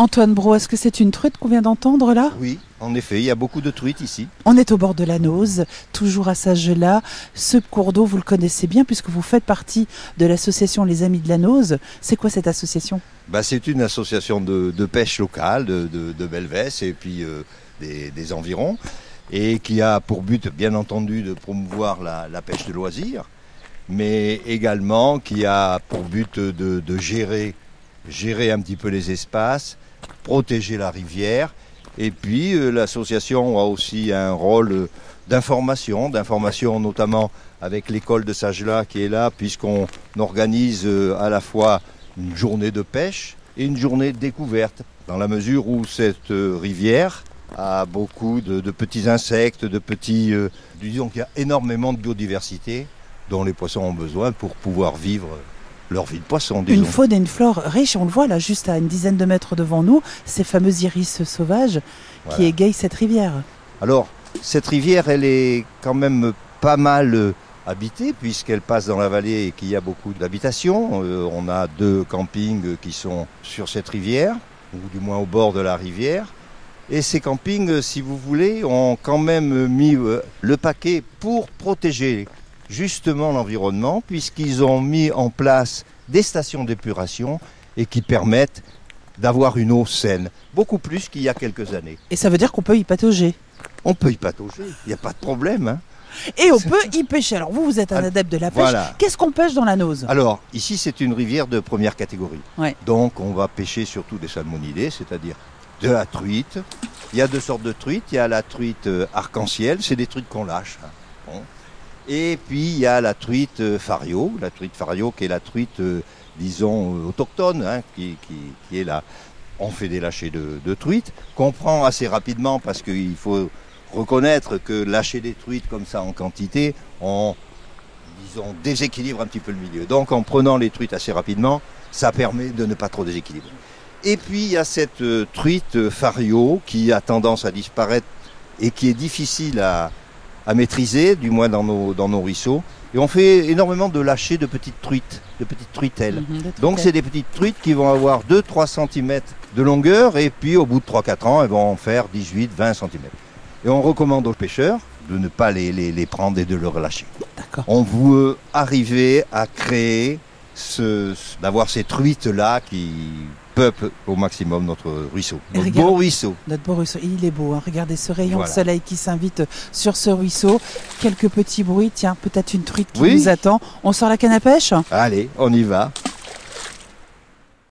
Antoine Bro, est-ce que c'est une truite qu'on vient d'entendre là? Oui, en effet, il y a beaucoup de truites ici. On est au bord de la Nose, toujours à Saint-Gelais. Ce cours d'eau, vous le connaissez bien puisque vous faites partie de l'association Les Amis de la Nose. C'est quoi cette association? Bah, C'est une association de, pêche locale de, de, Belvès et puis euh, des, environs et qui a pour but, bien entendu, de promouvoir la, pêche de loisirs, mais également qui a pour but de gérer gérer un petit peu les espaces, protéger la rivière. Et puis euh, l'association a aussi un rôle euh, d'information, d'information notamment avec l'école de Sagela qui est là, puisqu'on organise euh, à la fois une journée de pêche et une journée de découverte, dans la mesure où cette rivière a beaucoup de, petits insectes, de petits... disons qu'il y a énormément de biodiversité dont les poissons ont besoin pour pouvoir vivre leur vie de poisson. Une faune et une flore riche, on le voit là juste à une dizaine de mètres devant nous, ces fameux iris sauvages qui égayent cette rivière. Alors, cette rivière, elle est quand même pas mal euh, habitée puisqu'elle passe dans la vallée et qu'il y a beaucoup d'habitations. Euh, on a deux campings qui sont sur cette rivière, ou du moins au bord de la rivière. Et ces campings, si vous voulez, ont quand même mis euh, le paquet pour protéger justement l'environnement, puisqu'ils ont mis en place des stations d'épuration et qui permettent d'avoir une eau saine, beaucoup plus qu'il y a quelques années. Et ça veut dire qu'on peut y patauger On peut y patauger, il n'y a pas de problème. Hein. Et on peut y pêcher. Alors vous, vous êtes un adepte de la pêche. Qu'est-ce qu'on pêche dans la Nose? Alors, ici, c'est une rivière de première catégorie. Donc, on va pêcher surtout des salmonidés, c'est-à-dire de la truite. Il y a deux sortes de truites. Il y a la truite euh, arc-en-ciel, c'est des truites qu'on lâche. Hein. Et puis il y a la truite euh, fario, la truite fario qui est la truite, euh, disons, euh, autochtone, hein, qui, est là. On fait des lâchers de, truites, qu'on prend assez rapidement parce qu'il faut reconnaître que lâcher des truites comme ça en quantité, on disons, déséquilibre un petit peu le milieu. Donc en prenant les truites assez rapidement, ça permet de ne pas trop déséquilibrer. Et puis il y a cette truite fario qui a tendance à disparaître et qui est difficile à, à maîtriser, du moins dans nos, dans nos ruisseaux. Et on fait énormément de lâcher de petites truites, de petites truitelles. Mhm, Donc c'est des petites truites qui vont avoir 2-3 cm de longueur et puis au bout de 3-4 ans, elles vont en faire 18-20 cm. Et on recommande aux pêcheurs de ne pas les, les, les prendre et de les relâcher. On veut arriver à créer, ce, d'avoir ces truites-là qui peuple au maximum notre ruisseau. Notre beau ruisseau. Notre beau ruisseau. Il est beau. Hein. Regardez ce rayon de soleil qui s'invite sur ce ruisseau. Quelques petits bruits. Tiens, peut-être une truite qui nous attend. On sort la canne à pêche? Allez, on y va.